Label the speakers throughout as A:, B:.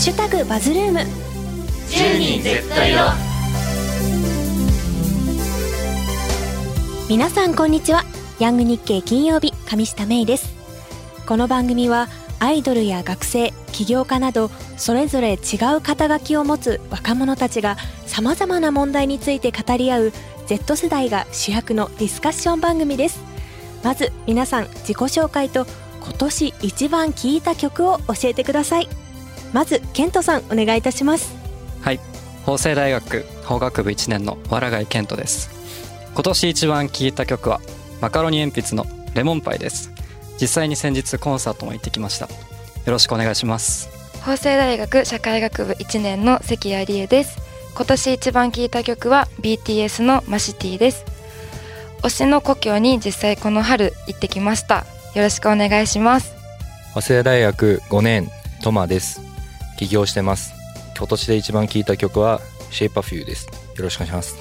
A: シュタグバズルーム。
B: 10人絶対だ。
A: 皆さんこんにちは。ヤング日経金曜日上下芽衣です。この番組はアイドルや学生起業家などそれぞれ違う肩書きを持つ若者たちがさまざまな問題について語り合う Z 世代が主役のディスカッション番組です。まず皆さん自己紹介と今年一番聴いた曲を教えてくださいまずケントさんお願いいたします。
C: はい。法政大学法学部1年のわらがい健人です。今年一番聴いた曲はマカロニ鉛筆のレモンパイです。実際に先日コンサートも行ってきました。よろしくお願いします。
D: 法政大学社会学部1年の関谷理恵です。今年一番聴いた曲は BTS のマシティです。推しの故郷に実際この春行ってきました。よろしくお願いします。
E: 早稲田大学5年トマです起業してます。今年で一番聴いた曲はシェイパフューです。よろしくお願いします。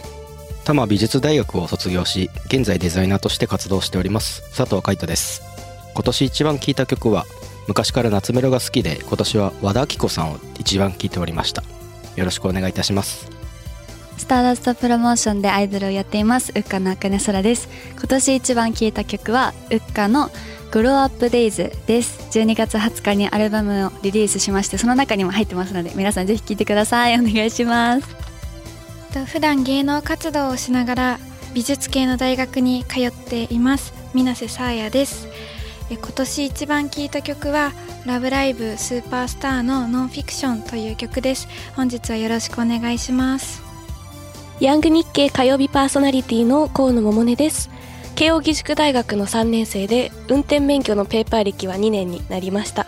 F: 多摩美術大学を卒業し現在デザイナーとして活動しております佐藤海人です。今年一番聴いた曲は昔から夏メロが好きで今年は和田アキ子さんを一番聴いておりました。よろしくお願いいたします。
G: スターダストプロモーションでアイドルをやっていますウッカのあかねそらです。今年一番聴いた曲はウッカのグローアップデイズです。12月20日にアルバムをリリースしましてその中にも入ってますので皆さんぜひ聴いてください。お願いします。
H: と普段芸能活動をしながら美術系の大学に通っています水瀬さあやです。今年一番聴いた曲は「ラブライブスーパースターのノンフィクション」という曲です。本日はよろしくお願いします。
I: ヤング日経火曜日パーソナリティの河野桃音です。慶應義塾大学の3年生で運転免許のペーパー歴は2年になりました。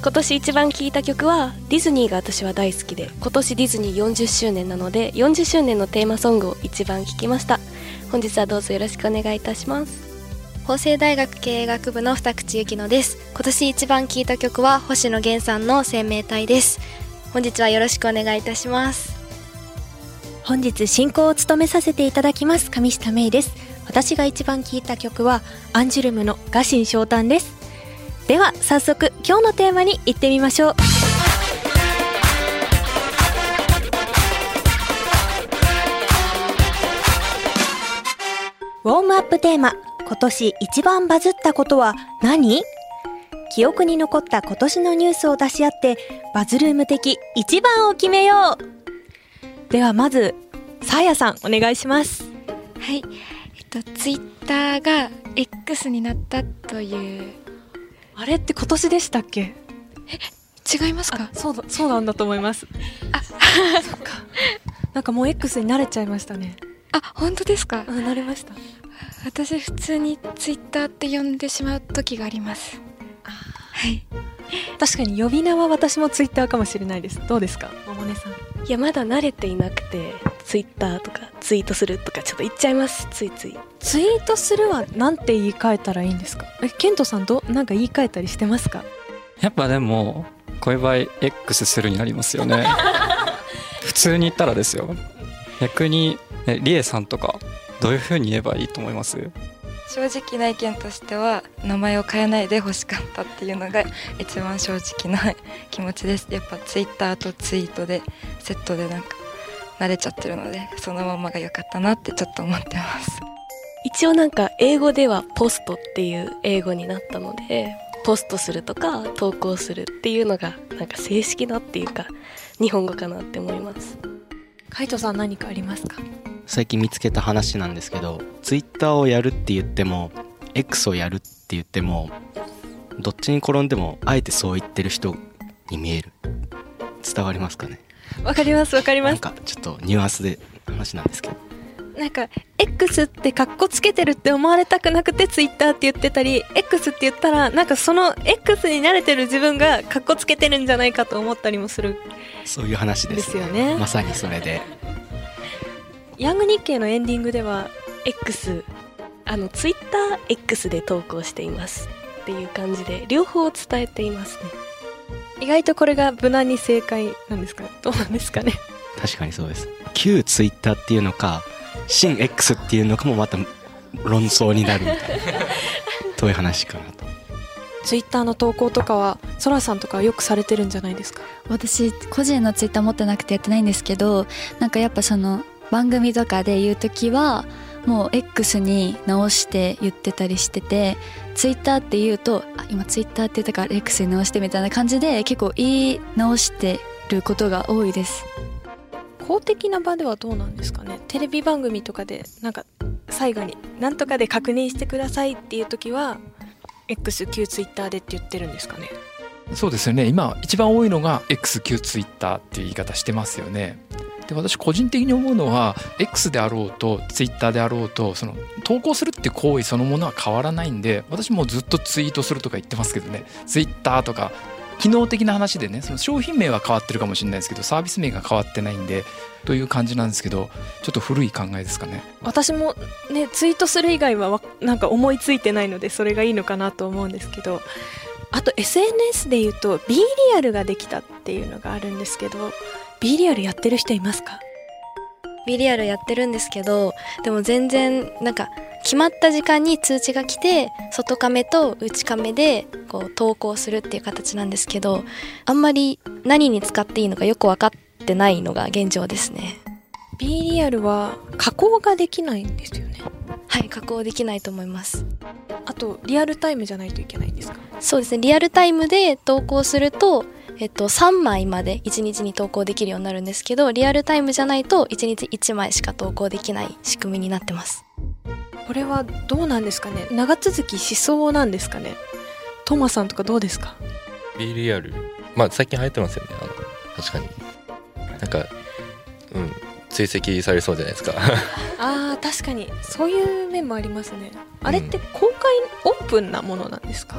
I: 今年一番聴いた曲はディズニーが私は大好きで今年ディズニー40周年なので40周年のテーマソングを一番聴きました。本日はどうぞよろしくお願いいたします。
J: 法政大学経営学部の二口ゆきのです。今年一番聴いた曲は星野源さんの生命体です。本日はよろしくお願いいたします。
A: 本日進行を務めさせていただきます上下芽衣です。私が一番聴いた曲はアンジュルムの「ガシン昇誕」です。では早速今日のテーマに行ってみましょう。ウォームアップテーマ今年一番バズったことは何？記憶に残った今年のニュースを出し合ってバズルーム的一番を決めよう。ではまずさあやさんお願いします。
H: はい。えっとツイッターが X になったという。
K: あれって今年でしたっけ？
H: 違いますか？
K: そうだそうなんだと思います。
H: あ
K: そっか。なんかもう X に慣れちゃいましたね。
H: あ本当ですか？
K: うん慣れました。
H: 私普通にツイッターって呼んでしまう時があります。はい
K: 確かに呼び名は私もツイッターかもしれないです。どうですか？桃音さん。
I: いやまだ慣れていなくてツイッターとかツイートするとかちょっと言っちゃいます。ついつい。
K: ツイートするはなんて言い換えたらいいんですか？えケントさんどなんか言い換えたりしてますか？
C: やっぱでもこういう場合 X するになりますよね。普通に言ったらですよ。逆にえリエさんとかどういう風に言えばいいと思います？
D: 正直な意見としては名前を変えないで欲しかったっていうのが一番正直な気持ちです。やっぱツイッターとツイートでセットでなんか慣れちゃってるのでそのままが良かったなってちょっと思ってます。
I: 一応なんか英語ではポストっていう英語になったのでポストするとか投稿するっていうのがなんか正式なっていうか日本語かなって思います。
K: カイトさん何かありますか？
F: 最近見つけた話なんですけどツイッターをやるって言っても X をやるって言ってもどっちに転んでもあえてそう言ってる人に見える。伝わりますかね？
K: わかりますわかります。
F: なんかちょっとニュアンスで話なんですけど。
K: なんか X ってカッコつけてるって思われたくなくてツイッターって言ってたり X って言ったらなんかその X に慣れてる自分がカッコつけてるんじゃないかと思ったりもする。
F: そういう話です,、
K: ですよね。
F: まさにそれで
K: ヤング日経のエンディングでは
I: X あのツイッター X で投稿していますっていう感じで両方伝えていますね。
K: 意外とこれが無難に正解なんですか？どうなんですかね？
F: 確かにそうです。旧ツイッターっていうのか新 X っていうのかもまた論争になるみたいなどういう話かなと。
K: ツイッターの投稿とかはそらさんとかよくされてるんじゃないですか？
G: 私個人のツイッター持ってなくてやってないんですけどなんかやっぱその番組とかで言う時はもう X に直して言ってたりしててツイッターって言うとあ今ツイッターって言ったから X に直してみたいな感じで結構言い直してることが多いです。
K: 公的な場ではどうなんですかね？テレビ番組とかでなんか最後に「なんとかで確認してください」っていう時は X 旧ツイッターでって言ってるんですかね？
L: そうですよね。今一番多いのが X 旧ツイッターっていう言い方してますよねで私個人的に思うのは X であろうと Twitter であろうとその投稿するって行為そのものは変わらないんで私もずっとツイートするとか言ってますけどね。Twitter とか機能的な話でねその商品名は変わってるかもしれないですけどサービス名が変わってないんでという感じなんですけどちょっと古い考えですかね。
K: 私もねツイートする以外はわなんか思いついてないのでそれがいいのかなと思うんですけどあと SNS で言うと B リアルができたっていうのがあるんですけど B リアルやってる人いますか？
J: ビリアルやってるんですけどでも全然なんか決まった時間に通知が来て外カメと内カメでこう投稿するっていう形なんですけどあんまり何に使っていいのかよく分かってないのが現状ですね。
K: B リアルは加工ができないんですよね？
J: はい加工できないと思います。
K: あとリアルタイムじゃないといけないんですか？
J: そうですね。リアルタイムで投稿するとえっと、3枚まで1日に投稿できるようになるんですけどリアルタイムじゃないと1日1枚しか投稿できない仕組みになってます。
K: これはどうなんですかね？長続きしそうなんですかね？トマさんとかどうですか
E: ？B リアル。まあ最近流行ってますよね。あの確かに。なんかうん追跡されそうじゃないですか。
K: あー確かに。そういう面もありますね。あれって公開オープンなものなんですか、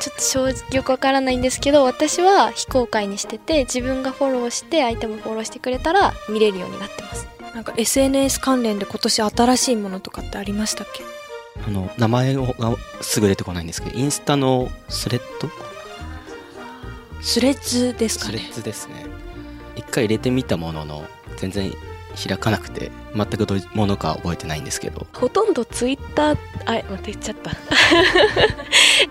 J: ちょっと正直よくわからないんですけど私は非公開にしてて自分がフォローして相手もフォローしてくれたら見れるようになってます。
K: なんか SNS 関連で今年新しいものとかってありましたっけ？
F: あの名前がすぐ出てこないんですけどインスタのスレッド？
K: スレッズですかね。
F: スレッズですね。一回入れてみたものの全然開かなくて全くどういうものか覚えてないんですけど。
I: ほとんどツイッターあ待って言っちゃった。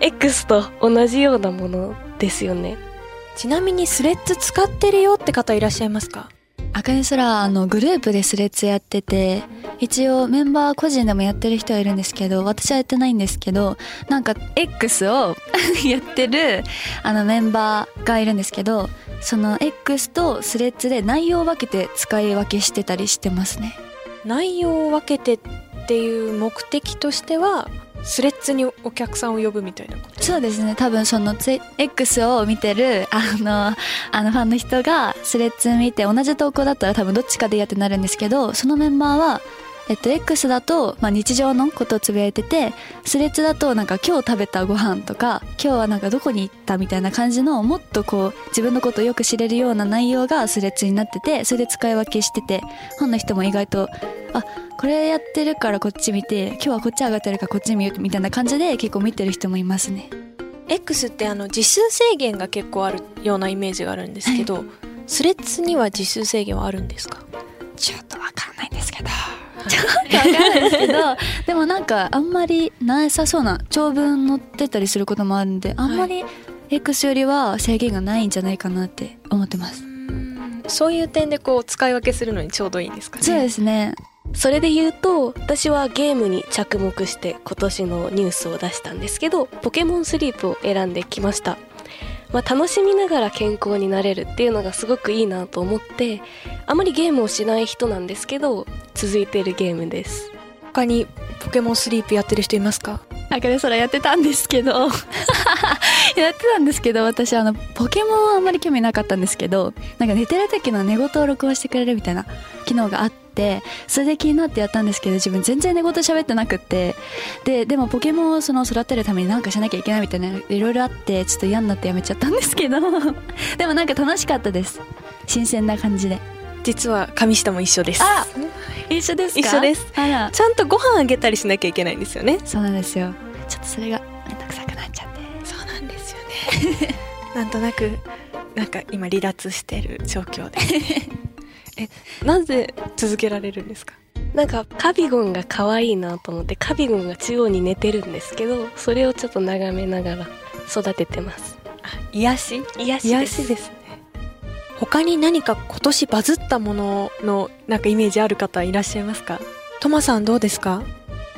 I: X と同じようなものですよね。
K: ちなみにスレッズ使ってるよって方いらっしゃいますか？
G: あかねすらあのグループでスレッズやってて一応メンバー個人でもやってる人はいるんですけど私はやってないんですけどなんか X を やってるあのメンバーがいるんですけどその X とスレッズで内容を分けて使い分けしてたりしてますね。
K: 内容を分けてっていう目的としてはスレッズにお客さんを呼ぶみたいなこと？
G: そうですね。多分その X を見てるあのあのファンの人がスレッズ見て同じ投稿だったら多分どっちかでやってなるんですけどそのメンバーはえっと、X だと、まあ、日常のことをつぶやいててスレッズだとなんか今日食べたご飯とか今日はなんかどこに行ったみたいな感じのもっとこう自分のことをよく知れるような内容がスレッズになっててそれで使い分けしててファンの人も意外とあこれやってるからこっち見て今日はこっち上がってるからこっち見ようみたいな感じで結構見てる人もいますね。
K: X ってあの字数制限が結構あるようなイメージがあるんですけど、はい、スレッズには字数制限はあるんですか？
G: ちょっとわかんないんですけど。ちょっとわかんないですけどでもなんかあんまりなさそうな長文載ってたりすることもあるんであんまり X よりは制限がないんじゃないかなって思ってます。
K: そういう点でこう使い分けするのにちょうどいいんですかね？
G: そうですね
I: それで言うと私はゲームに着目して今年のニュースを出したんですけどポケモンスリープを選んできました。まあ、楽しみながら健康になれるっていうのがすごくいいなと思ってあまりゲームをしない人なんですけど続いてるゲームです。
K: 他にポケモンスリープやってる人いますか？
G: あかねそらやってたんですけど。やってたんですけど私あのポケモンはあんまり興味なかったんですけどなんか寝てる時の寝言を録音してくれるみたいな機能があってそれで気になってやったんですけど自分全然寝言喋ってなくって。ででもポケモンをその育てるために何かしなきゃいけないみたいないろいろあってちょっと嫌になってやめちゃったんですけど。でもなんか楽しかったです。新鮮な感じで。
K: 実は上下も一緒です。
G: あ一緒ですか？
K: 一緒です。ちゃんとご飯あげたりしなきゃいけないんですよね。
G: そうなんですよ。ちょっとそれがめんどくさくなっちゃって。
K: そうなんですよね。なんとなくなんか今離脱してる状況で えなぜ続けられるんですか？
I: なんかカビゴンが可愛いなと思ってカビゴンが中央に寝てるんですけどそれをちょっと眺めながら育ててます。
K: 癒し？
I: 癒しです。
K: 癒しですね。他に何か今年バズったもののなんかイメージある方いらっしゃいますか？トマさんどうですか？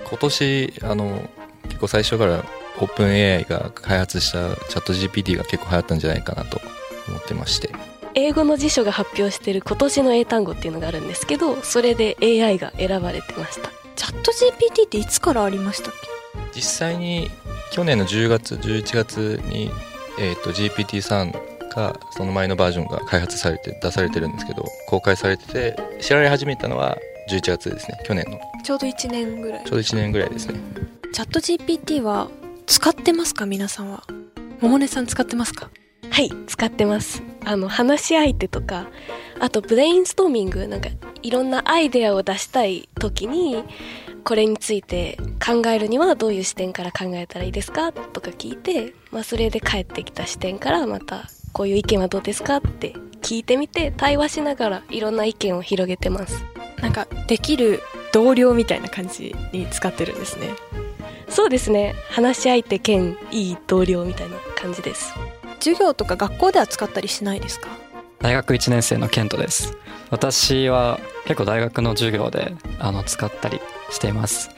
E: 今年あの結構最初からオープン AI が開発したチャット GPT が結構流行ったんじゃないかなと思ってまして
I: 英語の辞書が発表してる今年の英単語っていうのがあるんですけどそれで AI が選ばれてました。
K: チャット GPT っていつからありましたっ
E: 実際に去年の10月11月に、えー、と GPT-3 がその前のバージョンが開発されて出されてるんですけど公開されてて知られ始めたのは11月ですね去年の。
K: けちょうど1年ぐらい。
E: ちょうど1年ぐらいですね。
K: チャット GPT は使ってますか？皆さんは。桃音さん使ってますか？
I: はい使ってますあの話し相手とかあとブレインストーミングなんかいろんなアイデアを出したい時にこれについて考えるにはどういう視点から考えたらいいですかとか聞いて、まあ、それで返ってきた視点からまたこういう意見はどうですかって聞いてみて対話しながらいろんな意見を広げてます。
K: なんかできる同僚みたいな感じに使ってるんですね。
I: そうですね。話し相手兼いい同僚みたいな感じです
K: 授業とか学校では使ったりしないですか？
C: 大学1年生のケントです。私は結構大学の授業であの使ったりしています。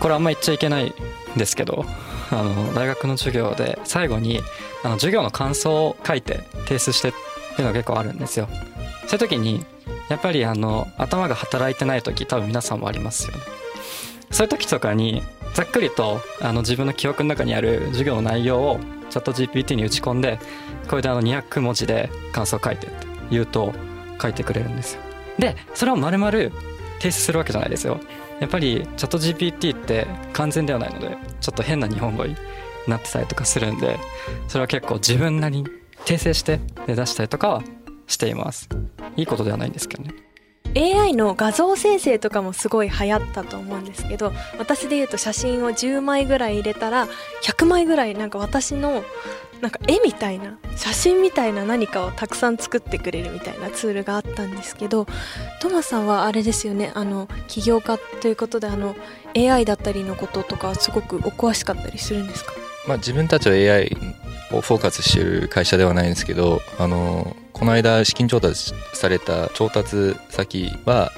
C: これあんま言っちゃいけないんですけどあの大学の授業で最後にあの授業の感想を書いて提出してっていうのが結構あるんですよ。そういう時にやっぱりあの頭が働いてない時多分皆さんもありますよね。そういう時とかにざっくりとあの自分の記憶の中にある授業の内容をチャット GPT に打ち込んでこれであの200文字で感想を書いてって言うと書いてくれるんですよ。でそれを丸々提出するわけじゃないですよ。やっぱりチャット GPT って完全ではないのでちょっと変な日本語になってたりとかするんでそれは結構自分なりに訂正して出したりとかはしています。いいことではないんですけどね。
K: AI の画像生成とかもすごい流行ったと思うんですけど私で言うと写真を10枚ぐらい入れたら100枚ぐらいなんか私のなんか絵みたいな写真みたいな何かをたくさん作ってくれるみたいなツールがあったんですけどトマさんはあれですよねあの起業家ということであの AI だったりのこととかすごくお詳しかったりするんですか？
E: まあ、自分たちは AI フォーカスしてる会社ではないんですけどあのこの間資金調達された調達先は、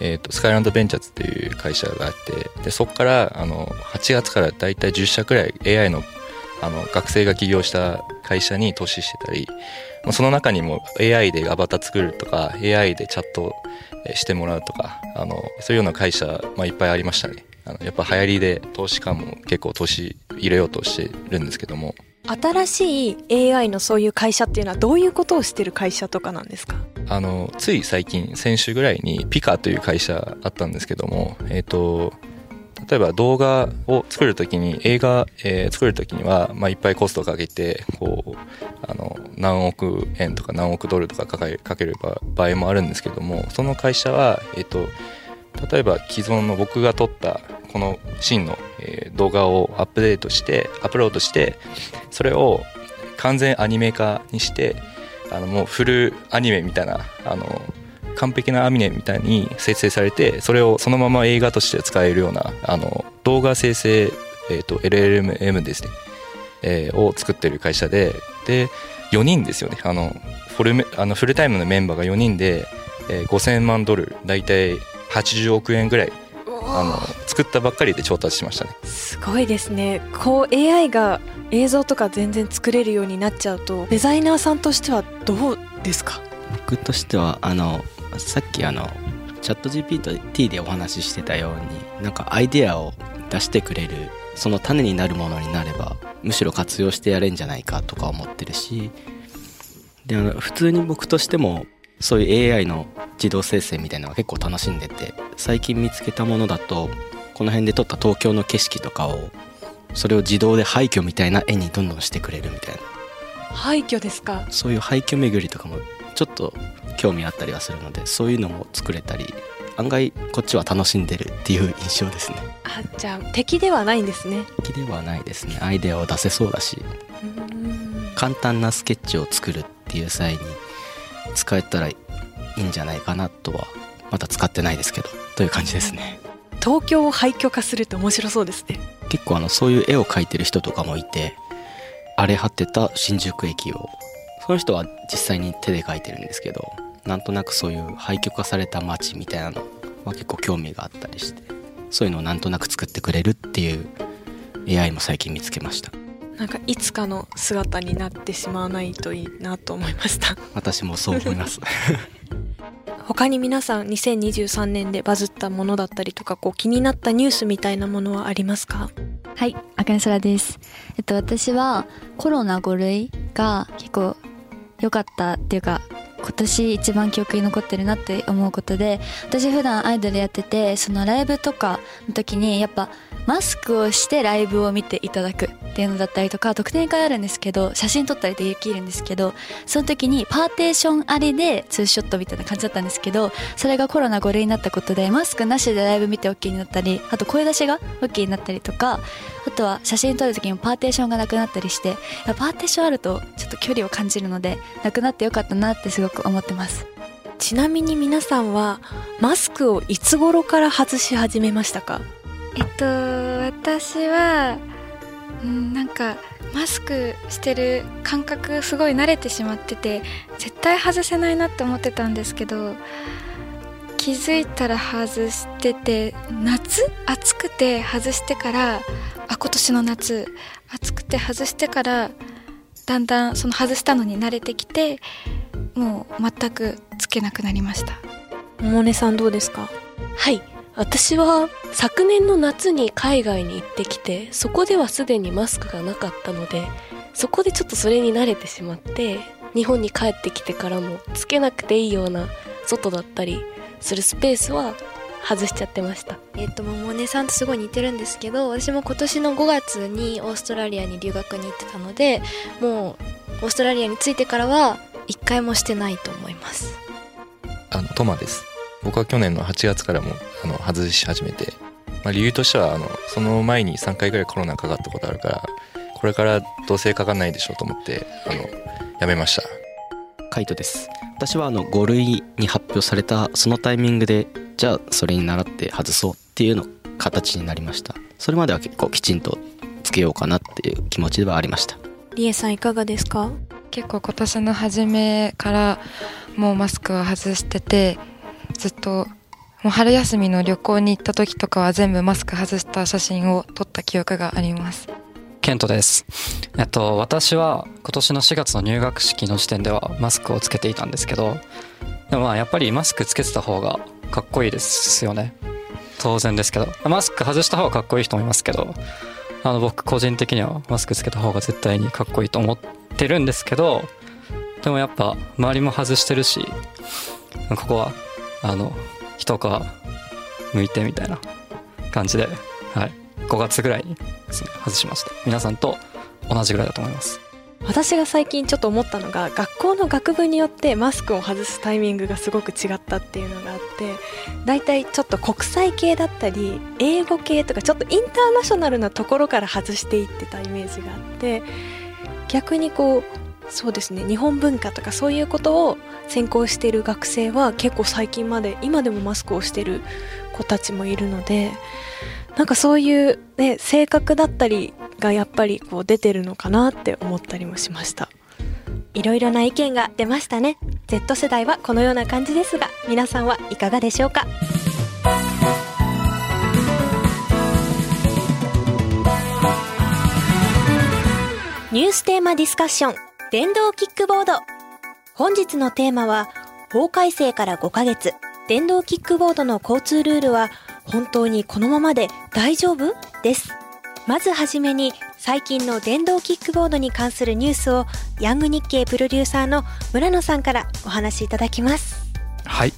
E: えー、とスカイランドベンチャーズっていう会社があってでそこからあの8月からだいたい10社くらい AI のあの学生が起業した会社に投資してたりまあその中にも AI でアバター作るとか AI でチャットえしてもらうとかあのそういうような会社、まあ、いっぱいありましたね。あのやっぱ流行りで投資家も結構投資入れようとしてるんですけども。
K: 新しい AI のそういう会社っていうのはどういうことをしてる会社とかなんですか？
E: あのつい最近先週ぐらいにピカという会社あったんですけどもえっ、と例えば動画を作るときに映画、えー作るときには、まあ、いっぱいコストをかけてこうあの何億円とか何億ドルとかかけかける場場合もあるんですけどもその会社は、えっと例えば既存の僕が撮ったこのシーンの、動画をアップデートしてアップロードしてそれを完全アニメ化にしてあのもうフルアニメみたいなあの完璧なアニメみたいに生成されてそれをそのまま映画として使えるようなあの動画生成、えー、と LLM ですね、えーを作ってる会社でで4人ですよね。あのフルメあのフルタイムのメンバーが4人で、えー5000万ドル大体80億円ぐらいあの作ったばっかりで調達しましたね。
K: すごいですね。こう AI が映像とか全然作れるようになっちゃうとデザイナーさんとしてはどうですか？
F: 僕としてはあのさっきあのチャット GPT でお話ししてたようになんかアイデアを出してくれるその種になるものになればむしろ活用してやれんじゃないかとか思ってるしであの普通に僕としてもそういう AI の自動生成みたいなのは結構楽しんでて最近見つけたものだとこの辺で撮った東京の景色とかをそれを自動で廃墟みたいな絵にどんどんしてくれるみたいな。
K: 廃墟ですか？
F: そういう廃墟巡りとかもちょっと興味あったりはするのでそういうのも作れたり案外こっちは楽しんでるっていう印象ですね。
K: あじゃあ敵ではないんですね。
F: 敵ではないですね。アイデアを出せそうだし。簡単なスケッチを作るっていう際に使えたらいいんじゃないかなとはまだ使ってないですけどという感じですね。
K: 東京を廃墟化するって面白そうですね。
F: 結構あのそういう絵を描いてる人とかもいて荒れ果てた新宿駅をその人は実際に手で描いてるんですけどなんとなくそういう廃墟化された街みたいなのは結構興味があったりしてそういうのをなんとなく作ってくれるっていう AI も最近見つけました
K: なんかいつかの姿になってしまわないといいなと思いました。
F: 私もそう思います。
K: 他に皆さん2023年でバズったものだったりとかこう気になったニュースみたいなものはありますか？
G: はい、あかねそらです。えっと、私はコロナ5類が結構良かったっていうか、今年一番記憶に残ってるなって思うことで、私普段アイドルやってて、そのライブとかの時にやっぱマスクをしてライブを見ていただくっていうのだったりとか、特典会あるんですけど、写真撮ったりできるんですけど、その時にパーテーションありでツーショットみたいな感じだったんですけど、それがコロナ5類になったことで、マスクなしでライブ見て OK になったり、あと声出しが OK になったりとか、あとは写真撮る時にもパーテーションがなくなったりして、パーテーションあるとちょっと距離を感じるので、なくなってよかったなってすごいく思ってます。
K: ちなみに皆さんはマスクをいつ頃から外し始めましたか？
H: えっと私はうんなんかマスクしてる感覚すごい慣れてしまってて絶対外せないなって思ってたんですけど気づいたら外してて夏暑くて外してからあ今年の夏暑くて外してからだんだんその外したのに慣れてきてもう全くつけなくなりました。
K: 百音さんどうですか？
I: はい。私は昨年の夏に海外に行ってきてそこではすでにマスクがなかったのでそこでちょっとそれに慣れてしまって日本に帰ってきてからもつけなくていいような外だったりするスペースは外しちゃってました。
J: えっと百音さんとすごい似てるんですけど私も今年の5月にオーストラリアに留学に行ってたのでもうオーストラリアに着いてからは一回もしてないと思います。
E: あのトマです。僕は去年の8月からもあの外し始めて、まあ、理由としてはあのその前に3回ぐらいコロナかかったことあるからこれからどうせかかんないでしょうと思ってあのやめました。
F: カイトです。私はあの5類に発表されたそのタイミングでじゃあそれに倣って外そうっていうの形になりました。それまでは結構きちんとつけようかなっていう気持ちではありました。
K: りえさんいかがですか？
D: 結構今年の初めからもうマスクは外しててずっともう春休みの旅行に行った時とかは全部マスク外した写真を撮った記憶があります
C: ケントです。えっと、私は今年の4月の入学式の時点ではマスクをつけていたんですけど、でもまあやっぱりマスクつけてた方がかっこいいですよね。当然ですけど。マスク外した方がかっこいい人もいますけど、あの僕個人的にはマスクつけた方が絶対にかっこいいと思ってるんですけど、でもやっぱ周りも外してるし、ここは、あの、一皮向いてみたいな感じで、はい。5月ぐらいにね外しました皆さんと同じぐらいだと思います
K: 私が最近ちょっと思ったのが学校の学部によってマスクを外すタイミングがすごく違ったっていうのがあって大体ちょっと国際系だったり英語系とかちょっとインターナショナルなところから外していってたイメージがあって逆にこうそうですね日本文化とかそういうことを専攻している学生は結構最近まで今でもマスクをしてる子たちもいるのでなんかそういう、ね、性格だったりがやっぱりこう出てるのかなって思ったりもしました。いろいろな意見が出ましたね。Z 世代はこのような感じですが皆さんはいかがでしょうか？ニューステーマディスカッション電動キックボード。本日のテーマは法改正から5ヶ月。電動キックボードの交通ルールは本当にこのままで大丈夫？です。まずはじめに最近の電動キックボードに関するニュースをヤング日経プロデューサーの村野さんからお話しいただきます。
L: はい。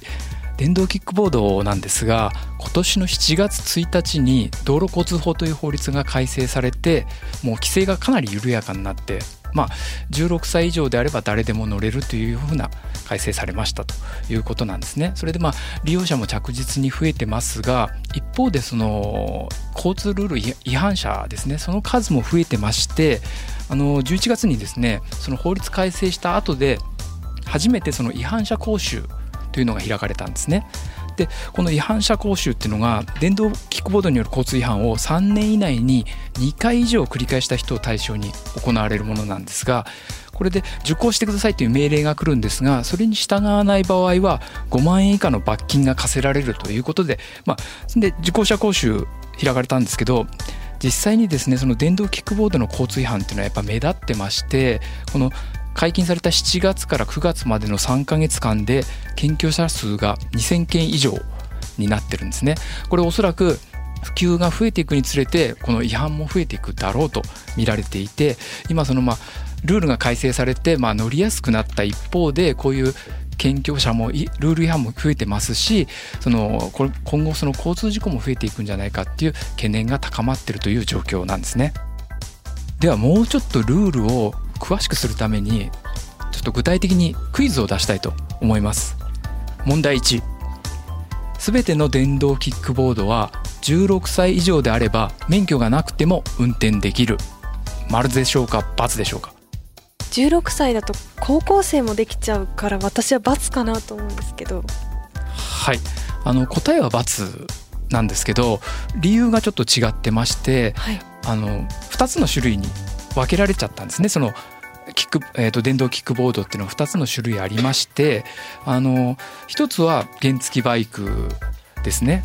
L: 電動キックボードなんですが今年の7月1日に道路交通法という法律が改正されてもう規制がかなり緩やかになってまあ、16歳以上であれば誰でも乗れるというふうな改正されましたということなんですね。それでまあ利用者も着実に増えてますが一方でその交通ルール違反者ですねその数も増えてましてあの11月にですねその法律改正した後で初めてその違反者講習というのが開かれたんですね。でこの違反者講習っていうのが電動キックボードによる交通違反を3年以内に2回以上繰り返した人を対象に行われるものなんですがこれで受講してくださいという命令が来るんですがそれに従わない場合は5万円以下の罰金が課せられるということで,、まあ、で受講者講習開かれたんですけど実際にですねその電動キックボードの交通違反っていうのはやっぱ目立ってましてこの解禁された7月から9月までの3か月間で検挙者数が2000件以上になってるんですね。これおそらく普及が増えていくにつれてこの違反も増えていくだろうと見られていて今そのまあルールが改正されてまあ乗りやすくなった一方でこういう検挙者もルール違反も増えてますしその今後その交通事故も増えていくんじゃないかっていう懸念が高まっているという状況なんですね。ではもうちょっとルールを詳しくするためにちょっと具体的にクイズを出したいと思います。問題1すべての電動キックボードは16歳以上であれば免許がなくても運転できる。丸でしょうか×でしょうか
K: ？16歳だと高校生もできちゃうから私は×かなと思うんですけど。
L: はい。あの答えは×なんですけど理由がちょっと違ってまして、はい、あの2つの種類に分けられちゃったんですね。そのキック、えーと、電動キックボードっていうのは2つの種類ありましてあの1つは原付バイクですね。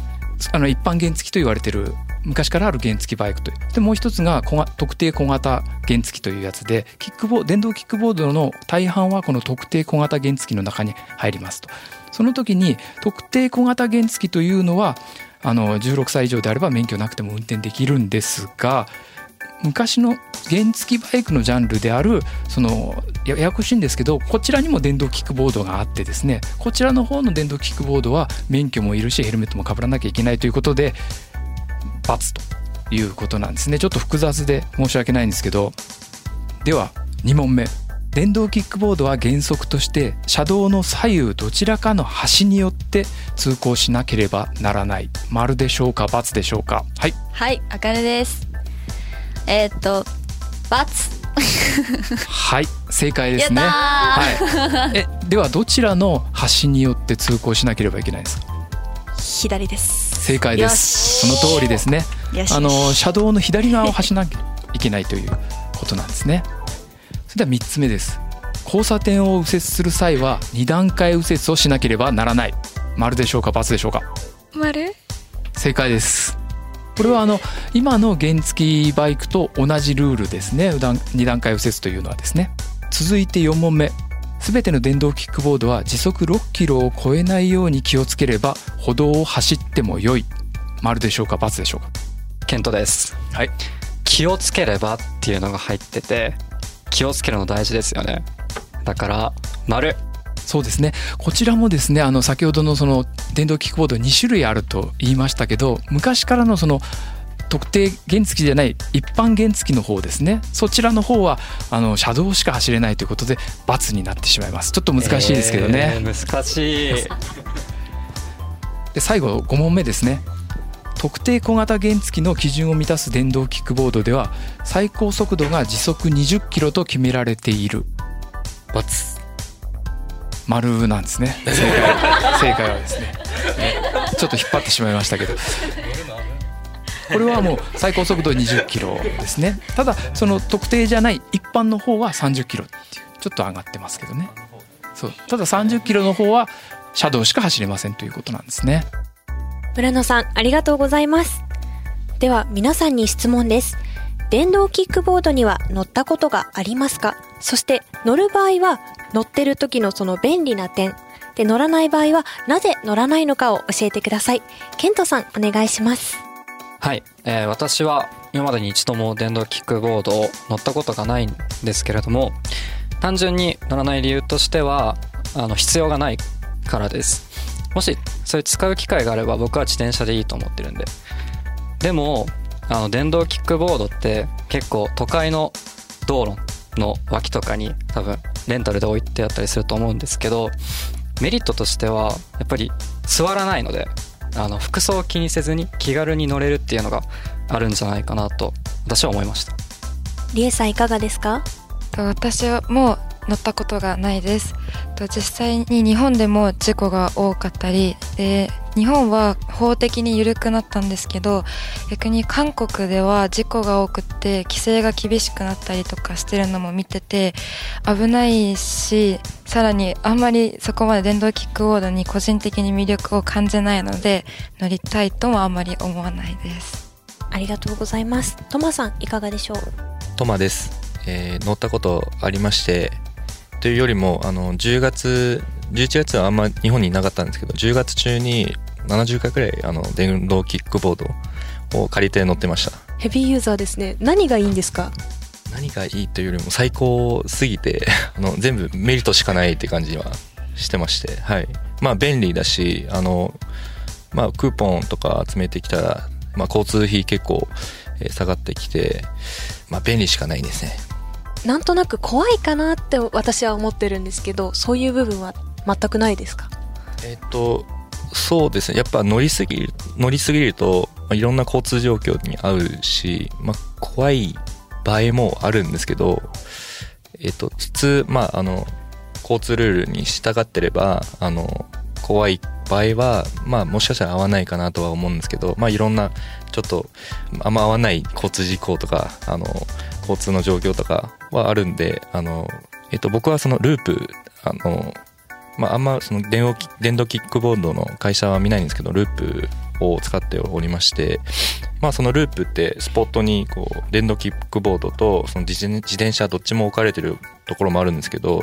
L: あの一般原付と言われてる昔からある原付バイクという。でもう一つが特定小型原付というやつでキックボ電動キックボードの大半はこの特定小型原付の中に入りますと。その時に特定小型原付というのはあの16歳以上であれば免許なくても運転できるんですが昔の原付バイクのジャンルであるそのややこしいんですけどこちらにも電動キックボードがあってですねこちらの方の電動キックボードは免許もいるしヘルメットもかぶらなきゃいけないということで×ということなんですね。ちょっと複雑で申し訳ないんですけど。では2問目。電動キックボードは原則として車道の左右どちらかの端によって通行しなければならない。丸でしょうか×でしょうか？はい。
G: はいあかねです。えー、っと×
L: はい正解ですね。はい、えではどちらの端によって通行しなければいけないですか？
K: 左です。
L: 正解です。その通りですね。あの車道の左側を走らなきゃいけないということなんですね。それでは3つ目です。交差点を右折する際は2段階右折をしなければならない。丸でしょうか×でしょうか？
H: 丸？
L: 正解ですこれはあの今の原付バイクと同じルールですね。2段階右折というのはですね。続いて4問目。全ての電動キックボードは時速6キロを超えないように気をつければ歩道を走っても良い。丸でしょうか×でしょうか？
C: ケントです。
L: はい。
C: 気をつければっていうのが入ってて気をつけるの大事ですよね。だから丸
L: そうですね。こちらもですねあの先ほどのその電動キックボード2種類あると言いましたけど昔からのその特定原付じゃない一般原付の方ですね。そちらの方はあの車道しか走れないということで×になってしまいます。ちょっと難しいですけどね、
C: えー、難しい。
L: で最後5問目ですね。特定小型原付の基準を満たす電動キックボードでは最高速度が時速20キロと決められている×丸なんですね。正 解正解はですね。ちょっと引っ張ってしまいましたけど。これはもう最高速度20キロですね。ただその特定じゃない一般の方は30キロっていうちょっと上がってますけどね。そう。ただ30キロの方は車道しか走れませんということなんですね。
A: 村野さんありがとうございます。では皆さんに質問です電動キックボードには乗ったことがありますか？そして乗る場合は乗ってる時のその便利な点。で乗らない場合はなぜ乗らないのかを教えてください。ケントさんお願いします。
C: はい、えー、私は今までに一度も電動キックボードを乗ったことがないんですけれども単純に乗らない理由としてはあの必要がないからです。もしそれ使う機会があれば僕は自転車でいいと思ってるんで。でもあの電動キックボードって結構都会の道路の脇とかに多分レンタルで置いてあったりすると思うんですけどメリットとしてはやっぱり座らないのであの服装を気にせずに気軽に乗れるっていうのがあるんじゃないかなと私は思いました。
A: りえさんいかがですか？
D: 私はもう乗ったことがないですと実際に日本でも事故が多かったりで日本は法的に緩くなったんですけど逆に韓国では事故が多くって規制が厳しくなったりとかしてるのも見てて危ないしさらにあんまりそこまで電動キックボードに個人的に魅力を感じないので乗りたいともあんまり思わないです。
A: ありがとうございます。トマさんいかがでしょう？
E: トマです、えー乗ったことありましてというよりもあの10月11月はあんま日本にいなかったんですけど10月中に70回くらいあの電動キックボードを借りて乗ってました。
K: ヘビーユーザーですね。何がいいんですか？
E: 何がいいというよりも最高すぎてあの全部メリットしかないって感じはしてましてはい。まあ便利だしあのまあクーポンとか集めてきたら、まあ、交通費結構えー下がってきてまあ便利しかないですね
K: なんとなく怖いかなって私は思ってるんですけどそういう部分は全くないですか？
E: えっとそうですね。やっぱ乗りすぎる乗りすぎると、まあ、いろんな交通状況に合うし、まあ、怖い場合もあるんですけどえっと普通まああの交通ルールに従ってればあの怖い場合はまあもしかしたら合わないかなとは思うんですけどまあいろんなちょっとあんま合わない交通事故とかあの交通の状況とかはあるんであのえっと僕はそのループあのまあ、あんまその電動電動キックボードの会社は見ないんですけどループを使っておりまして、まあ、そのループってスポットにこう電動キックボードとその自転自転車どっちも置かれてるところもあるんですけど、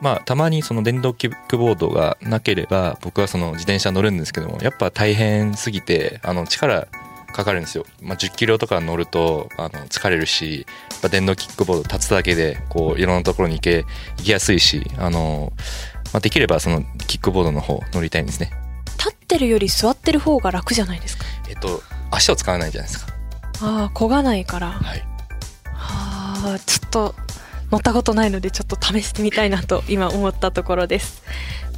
E: まあ、たまにその電動キックボードがなければ僕はその自転車乗るんですけどもやっぱ大変すぎてあの力かかるんですよ、まあ、10キロとか乗るとあの疲れるしやっぱ電動キックボード立つだけでこういろんなところに行け行きやすいしあのまあ、できればそのキックボードの方乗りたいんですね。
K: 立ってるより座ってる方が楽じゃないですか？
E: えっと足を使わないじゃないですか。
K: ああ漕がないから。
E: はい。
K: ああちょっと乗ったことないのでちょっと試してみたいなと今思ったところです。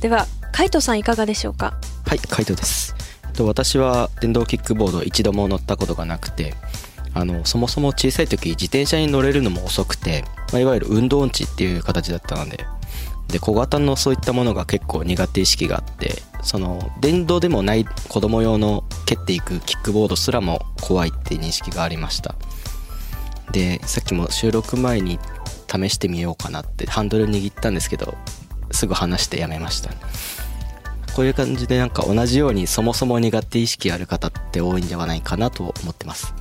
K: ではカイトさんいかがでしょうか？
F: はいカイトですと私は電動キックボード一度も乗ったことがなくてあのそもそも小さい時自転車に乗れるのも遅くて、まあ、いわゆる運動音痴っていう形だったのでで小型のそういったものが結構苦手意識があってその電動でもない子供用の蹴っていくキックボードすらも怖いって認識がありました。でさっきも収録前に試してみようかなってハンドル握ったんですけどすぐ離してやめました。こういう感じでなんか同じようにそもそも苦手意識ある方って多いんじゃないかなと思ってます。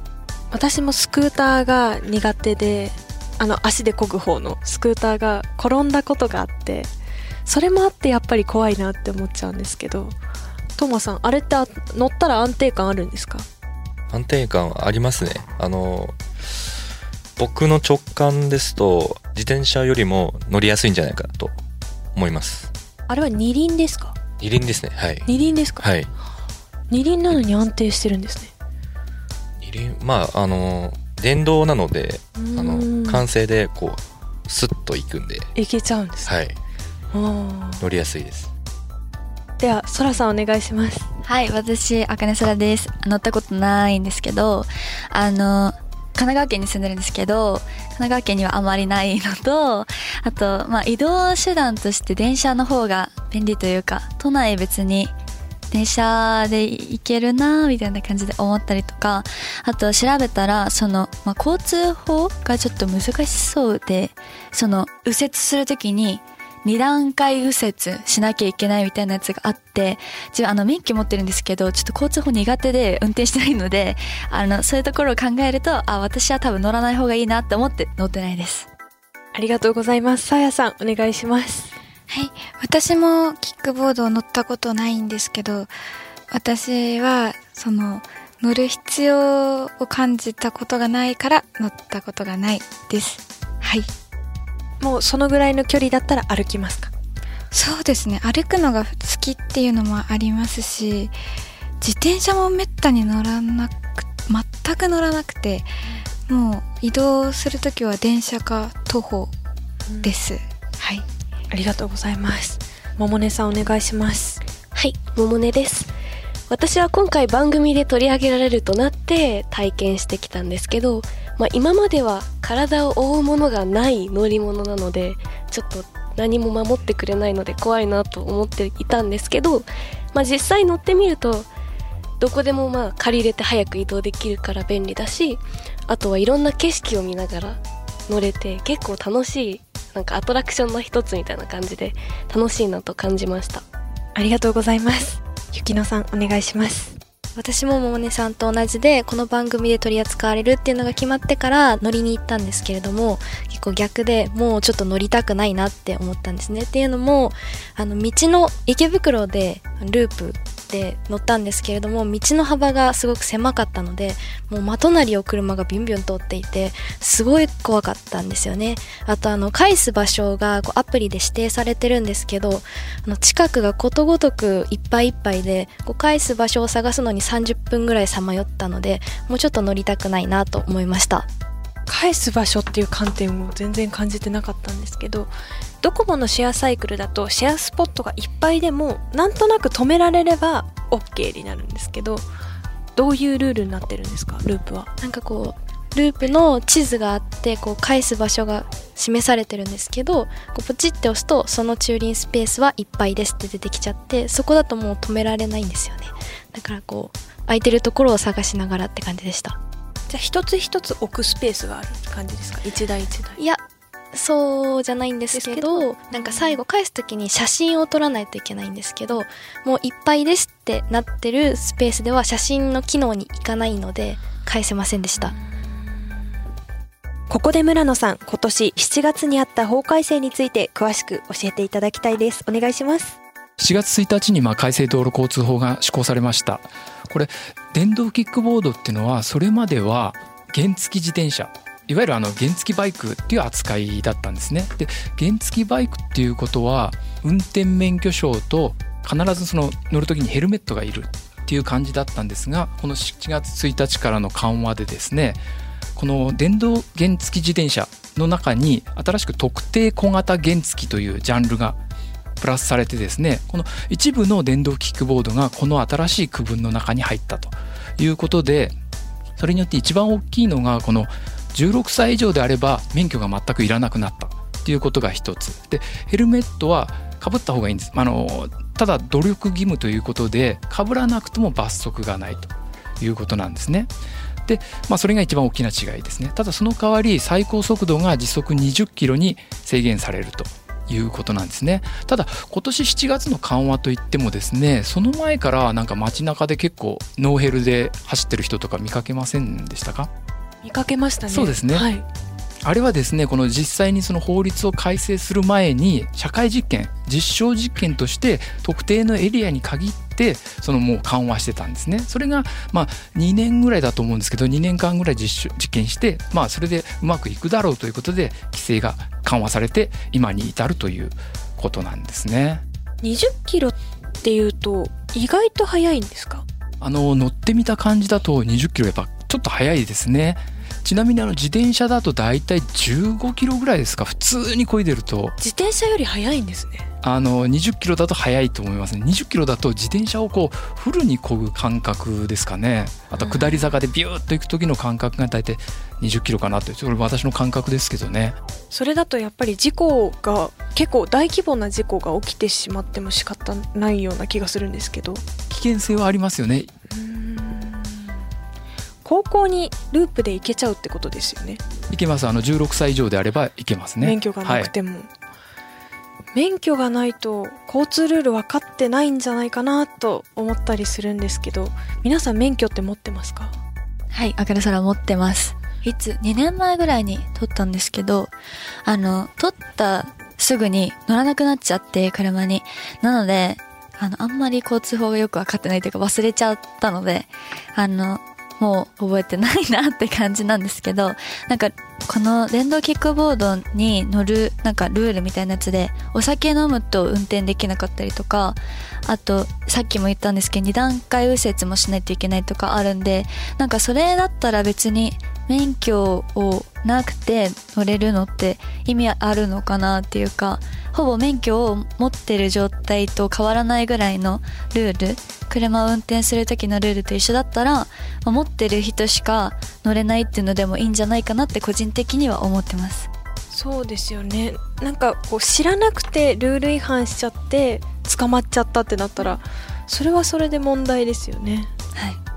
K: 私もスクーターが苦手であの足で漕ぐ方のスクーターが転んだことがあってそれもあってやっぱり怖いなって思っちゃうんですけどトマさんあれってあ乗ったら安定感あるんですか？
E: 安定感はありますね。あの僕の直感ですと自転車よりも乗りやすいんじゃないかなと思います。
K: あれは二輪ですか？
E: 二輪ですね。はい。
K: 二輪ですか？
E: はい。
K: 二輪なのに安定してるんですね。
E: 二輪まああの電動なのであ
K: うん。
E: の完成でこうスッといくんで。
K: いけちゃうんですね。
E: はい。乗りやすいです。
K: ではそらさんお願いします。
G: はい、私、あかねそらです。乗ったことないんですけど、あの、神奈川県に住んでるんですけど、神奈川県にはあまりないのと、あと、まあ、移動手段として電車の方が便利というか、都内別に電車で行けるなみたいな感じで思ったりとか、あと調べたら、その、まあ、交通法がちょっと難しそうで、その、右折するときに、二段階右折しなきゃいけないみたいなやつがあって、自分あの免許持ってるんですけど、ちょっと交通法苦手で運転してないので、あの、そういうところを考えると、あ、私は多分乗らない方がいいなって思って乗ってないです。
K: ありがとうございます。さやさんお願いします。
H: はい。私もキックボードを乗ったことないんですけど私はその乗る必要を感じたことがないから乗ったことがないです。はい
K: もうそのぐらいの距離だったら歩きますか？
H: そうですね。歩くのが好きっていうのもありますし自転車もめったに乗らなく全く乗らなくてもう移動する時は電車か徒歩です、はい。
K: ありがとうございます。桃音さんお願いします。
I: はい、桃音です。私は今回番組で取り上げられるとなって体験してきたんですけど、まあ、今までは体を覆うものがない乗り物なのでちょっと何も守ってくれないので怖いなと思っていたんですけど、まあ、実際乗ってみるとどこでもまあ借りれて早く移動できるから便利だしあとはいろんな景色を見ながら乗れて結構楽しいなんかアトラクションの一つみたいな感じで楽しいなと感じました。
A: ありがとうございます。ゆきのさんお願いします。
J: 私も百音さんと同じでこの番組で取り扱われるっていうのが決まってから乗りに行ったんですけれども結構逆でもうちょっと乗りたくないなって思ったんですね。っていうのもあの道の池袋でループで乗ったんですけれども道の幅がすごく狭かったのでもう真隣を車がビュンビュン通っていてすごい怖かったんですよね。あとあの返す場所がこうアプリで指定されてるんですけどあの近くがことごとくいっぱいいっぱいでこう返す場所を探すのに30分ぐらいさまよったのでもうちょっと乗りたくないなと思いました。
A: 返す場所っていう観点を全然感じてなかったんですけどドコモのシェアサイクルだとシェアスポットがいっぱいでもなんとなく止められれば OK になるんですけどどういうルールになってるんですかループは？
J: なんかこうループの地図があってこう返す場所が示されてるんですけどこうポチって押すとその駐輪スペースはいっぱいですって出てきちゃってそこだともう止められないんですよね。だからこう空いてるところを探しながらって感じでした。
A: じゃあ一つ一つ置くスペースがある感じですか？一台一台。
J: いやそうじゃないんですけどなんか最後返す時に写真を撮らないといけないんですけどもういっぱいですってなってるスペースでは写真の機能にいかないので返せませんでした。
A: ここで村野さん今年7月にあった法改正について詳しく教えていただきたいです。お願いします。
L: 7月1日にまあ改正道路交通法が施行されました。これ電動キックボードっていうのはそれまでは原付自転車いわゆるあの原付バイクっていう扱いだったんですね。で原付バイクっていうことは運転免許証と必ずその乗る時にヘルメットがいるっていう感じだったんですがこの7月1日からの緩和でですねこの電動原付自転車の中に新しく特定小型原付というジャンルがプラスされてですねこの一部の電動キックボードがこの新しい区分の中に入ったということでそれによって一番大きいのがこの16歳以上であれば免許が全くいらなくなったっていうことが一つ。でヘルメットはかぶった方がいいんです。あのただ努力義務ということでかぶらなくても罰則がないということなんですね。で、まあ、それが一番大きな違いですね。ただその代わり最高速度が時速20キロに制限されるということなんですね。ただ今年7月の緩和といってもですねその前からなんか街中で結構ノーヘルで走ってる人とか見かけませんでしたか？
A: 見かけましたね。
L: そうですね、
A: はい、
L: あれはですねこの実際にその法律を改正する前に社会実験実証実験として特定のエリアに限ってそのもう緩和してたんですね。それがまあ2年ぐらいだと思うんですけど2年間ぐらい実証実験してまあそれでうまくいくだろうということで規制が緩和されて今に至るということなんですね。
A: 20キロっていうと意外と速いんですか？
L: あの乗ってみた感じだと20キロやっぱちょっと速いですねちなみにあの自転車だと大体15キロぐらいですか？普通に漕いでると。
A: 自転車より速いんですね。
L: あの20キロだと速いと思いますね。20キロだと自転車をこうフルに漕ぐ感覚ですかね。あと下り坂でビューッと行く時の感覚が大体20キロかなとそれ私の感覚ですけどね。
A: それだとやっぱり事故が結構大規模な事故が起きてしまっても仕方ないような気がするんですけど。
L: 危険性はありますよね
A: 高校にループで行けちゃうってことですよね。
L: 行けますあの16歳以上であれば行けますね。
A: 免許がなくても、はい、免許がないと交通ルール分かってないんじゃないかなと思ったりするんですけど皆さん免許って持ってますか？
G: はい明る空持ってます。いつ2年前ぐらいに取ったんですけどあの取ったすぐに乗らなくなっちゃって車に。なのであのあんまり交通法がよく分かってないというか忘れちゃったのであのもう覚えてないなって感じなんですけど、なんかこの電動キックボードに乗るなんかルールみたいなやつで、お酒飲むと運転できなかったりとか、あとさっきも言ったんですけど2段階右折もしないといけないとかあるんで、なんかそれだったら別に免許をなくて乗れるのって意味あるのかなっていうか、ほぼ免許を持ってる状態と変わらないぐらいのルール車を運転する時のルールと一緒だったら、まあ、持ってる人しか乗れないっていうのでもいいんじゃないかなって個人的には思ってます。
M: そうですよね。なんかこう知らなくてルール違反しちゃって捕まっちゃったってなったらそれはそれで問題ですよね。
K: はい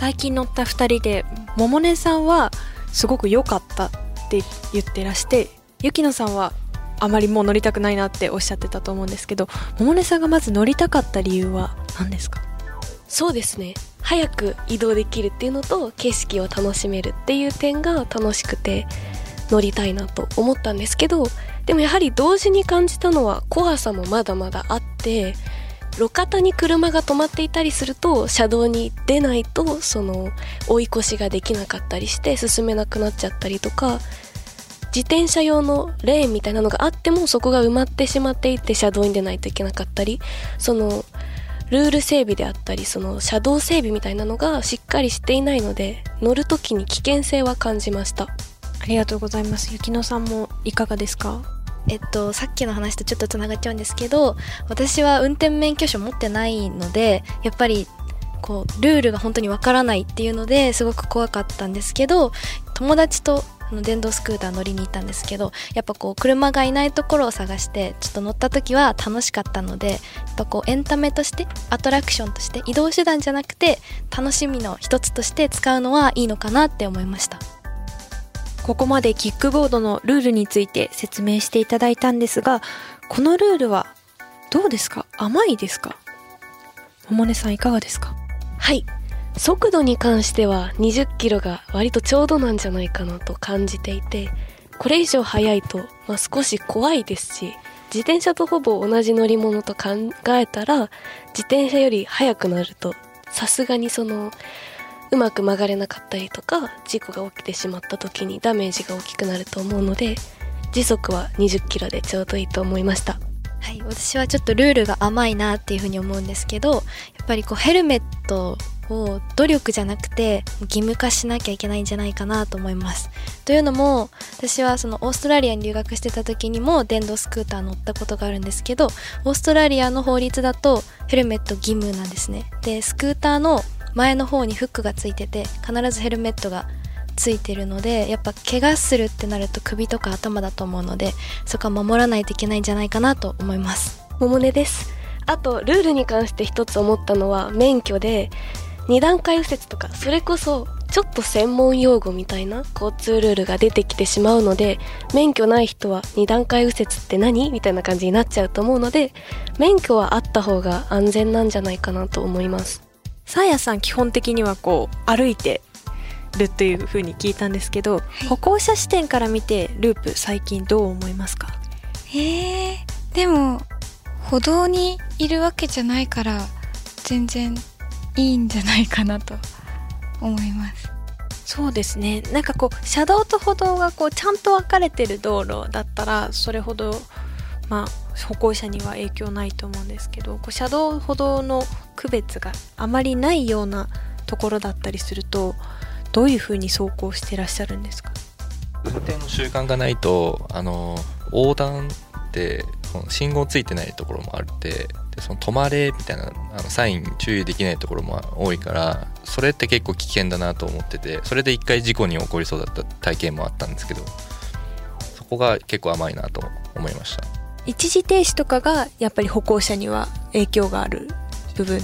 K: 最近乗った2人で百音さんはすごく良かったって言ってらして雪乃さんはあまりもう乗りたくないなっておっしゃってたと思うんですけど百音さんがまず乗りたかった理由は何ですか？
I: そうですね。早く移動できるっていうのと景色を楽しめるっていう点が楽しくて乗りたいなと思ったんですけどでもやはり同時に感じたのは怖さもまだまだあって路肩に車が止まっていたりすると車道に出ないとその追い越しができなかったりして進めなくなっちゃったりとか自転車用のレーンみたいなのがあってもそこが埋まってしまっていて車道に出ないといけなかったりそのルール整備であったりその車道整備みたいなのがしっかりしていないので乗る時に危険性は感じました。
K: ありがとうございます。雪乃さんもいかがですか？
J: えっと、さっきの話とちょっとつながっちゃうんですけど私は運転免許証持ってないのでやっぱりこうルールが本当にわからないっていうのですごく怖かったんですけど友達とあの電動スクーター乗りに行ったんですけどやっぱこう車がいないところを探してちょっと乗った時は楽しかったのでやっぱこうエンタメとしてアトラクションとして移動手段じゃなくて楽しみの一つとして使うのはいいのかなって思いました。
K: ここまでキックボードのルールについて説明していただいたんですがこのルールはどうですか？甘いですか？百音さんいかがですか？
I: はい。速度に関しては20キロが割とちょうどなんじゃないかなと感じていてこれ以上速いと、まあ、少し怖いですし自転車とほぼ同じ乗り物と考えたら自転車より速くなるとさすがにそのうまく曲がれなかったりとか事故が起きてしまった時にダメージが大きくなると思うので時速は20キロでちょうどいいと思いました。
J: はい私はちょっとルールが甘いなっていうふうに思うんですけどやっぱりこうヘルメットを努力じゃなくて義務化しなきゃいけないんじゃないかなと思います。というのも私はそのオーストラリアに留学してた時にも電動スクーター乗ったことがあるんですけどオーストラリアの法律だとヘルメット義務なんですね。でスクーターの前の方にフックがついてて必ずヘルメットがついてるのでやっぱ怪我するってなると首とか頭だと思うのでそこは守らないといけないんじゃないかなと思います。
I: 桃音です。あとルールに関して一つ思ったのは免許で二段階右折とかそれこそちょっと専門用語みたいな交通ルールが出てきてしまうので免許ない人は二段階右折って何？みたいな感じになっちゃうと思うので免許はあった方が安全なんじゃないかなと思います。
K: さあやさん基本的にはこう歩いてるというふうに聞いたんですけど、はい、歩行者視点から見てループ最近どう思いますか？
H: えー、でも歩道にいるわけじゃないから全然いいんじゃないかなと思います。
K: そうですね。なんかこう車道と歩道がこうちゃんと分かれてる道路だったらそれほどまあ歩行者には影響ないと思うんですけどこう車道歩道の区別があまりないようなところだったりするとどういうふうに走行してらっしゃるんですか？
E: 運転の習慣がないとあの横断って信号ついてないところもあってでその止まれみたいなあのサイン注意できないところも多いからそれって結構危険だなと思っててそれで一回事故に起こりそうだった体験もあったんですけどそこが結構甘いなと思いました。
K: 一時停止とかがやっぱり歩行者には影響がある部分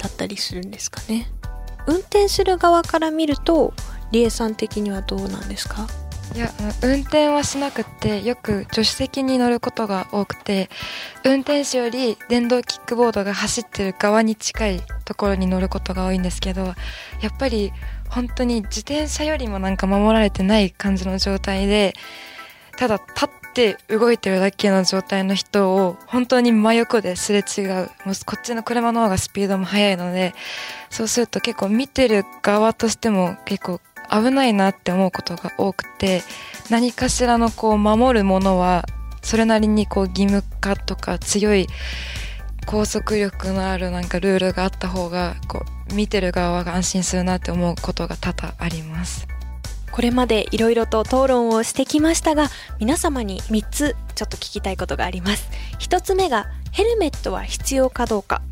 K: だったりするんですかね。運転する側から見ると理恵さん的にはどうなんですか？
D: いや運転はしなくってよく助手席に乗ることが多くて運転手より電動キックボードが走ってる側に近いところに乗ることが多いんですけどやっぱり本当に自転車よりもなんか守られてない感じの状態でただ立って動いてるだけの状態の人を本当に真横ですれ違うもうこっちの車の方がスピードも速いのでそうすると結構見てる側としても結構危ないなって思うことが多くて何かしらのこう守るものはそれなりにこう義務化とか強い拘束力のあるなんかルールがあった方がこう見てる側が安心するなって思うことが多々あります。
K: これまでいろいろと討論をしてきましたが皆様に3つちょっと聞きたいことがあります。1つ目がヘルメットは必要かどうか。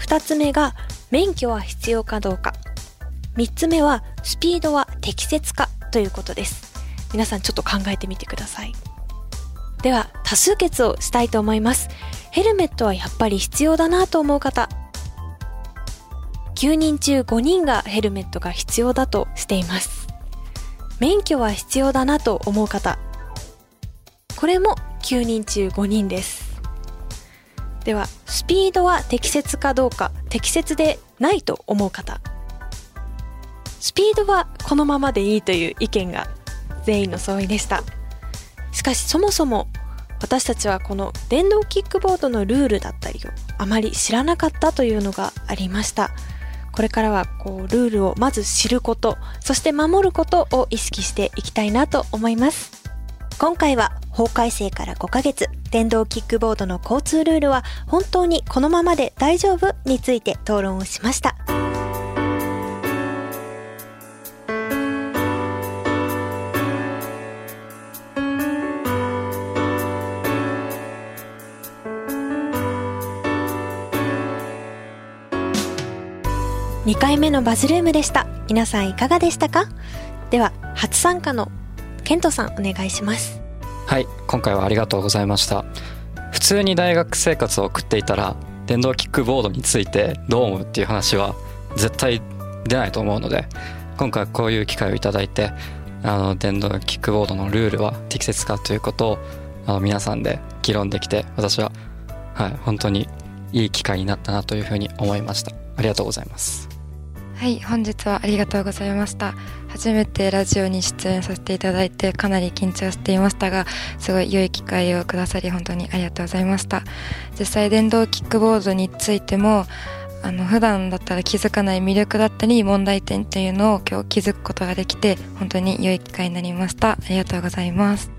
K: 2つ目が免許は必要かどうか。3つ目はスピードは適切かということです。皆さんちょっと考えてみてください。
A: では多数決をしたいと思います。ヘルメットはやっぱり必要だなと思う方。9人中5人がヘルメットが必要だとしています。免許は必要だなと思う方。これも9人中5人です。ではスピードは適切かどうか適切でないと思う方。スピードはこのままでいいという意見が全員の相違でした。しかしそもそも私たちはこの電動キックボードのルールだったりをあまり知らなかったというのがありました。これからはこうルールをまず知ることそして守ることを意識していきたいなと思います。今回は法改正から5ヶ月電動キックボードの交通ルールは本当にこのままで大丈夫について討論をしました。2回目のバズルームでした。皆さんいかがでしたか？では初参加のケントさんお願いします。
C: はい今回はありがとうございました。普通に大学生活を送っていたら電動キックボードについてどう思うっていう話は絶対出ないと思うので今回こういう機会をいただいてあの電動キックボードのルールは適切かということをあの皆さんで議論できて私は、はい、本当にいい機会になったなというふうに思いました。ありがとうございます。
D: はい本日はありがとうございました。初めてラジオに出演させていただいてかなり緊張していましたがすごい良い機会をくださり本当にありがとうございました。実際電動キックボードについてもあの普段だったら気づかない魅力だったり問題点っていうのを今日気づくことができて本当に良い機会になりました。ありがとうございます。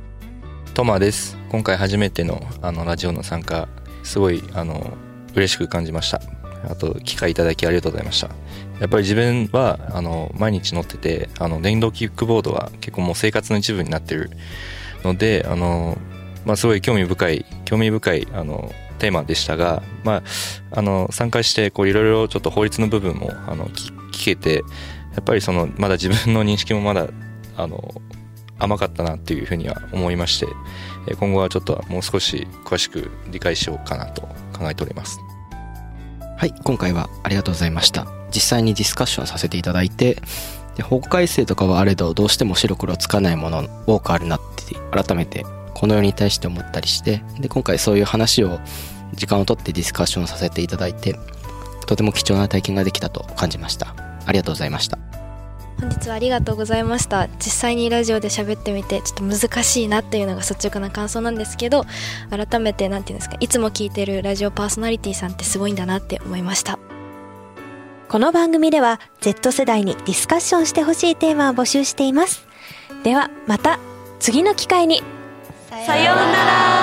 E: トマです。今回初めてのあのラジオの参加すごいあの嬉しく感じました。あと機会いただきありがとうございました。やっぱり自分はあの毎日乗っててあの電動キックボードは結構もう生活の一部になってるのであの、まあ、すごい興味深い興味深いあのテーマでしたが、まあ、あの参加していろいろちょっと法律の部分もあの聞けてやっぱりそのまだ自分の認識もまだあの甘かったなっていうふうには思いまして今後はちょっともう少し詳しく理解しようかなと考えております。
F: はい今回はありがとうございました。実際にディスカッションさせていただいてで法改正とかはあれどどうしても白黒つかないもの多くあるなって改めてこの世に対して思ったりしてで今回そういう話を時間をとってディスカッションさせていただいてとても貴重な体験ができたと感じました。ありがとうございました。
J: 本日はありがとうございました。実際にラジオで喋ってみてちょっと難しいなっていうのが率直な感想なんですけど改めて何て言うんですかいつも聞いてるラジオパーソナリティさんってすごいんだなって思いました。
A: この番組では Z 世代にディスカッションしてほしいテーマを募集しています。ではまた次の機会に。
I: さようなら。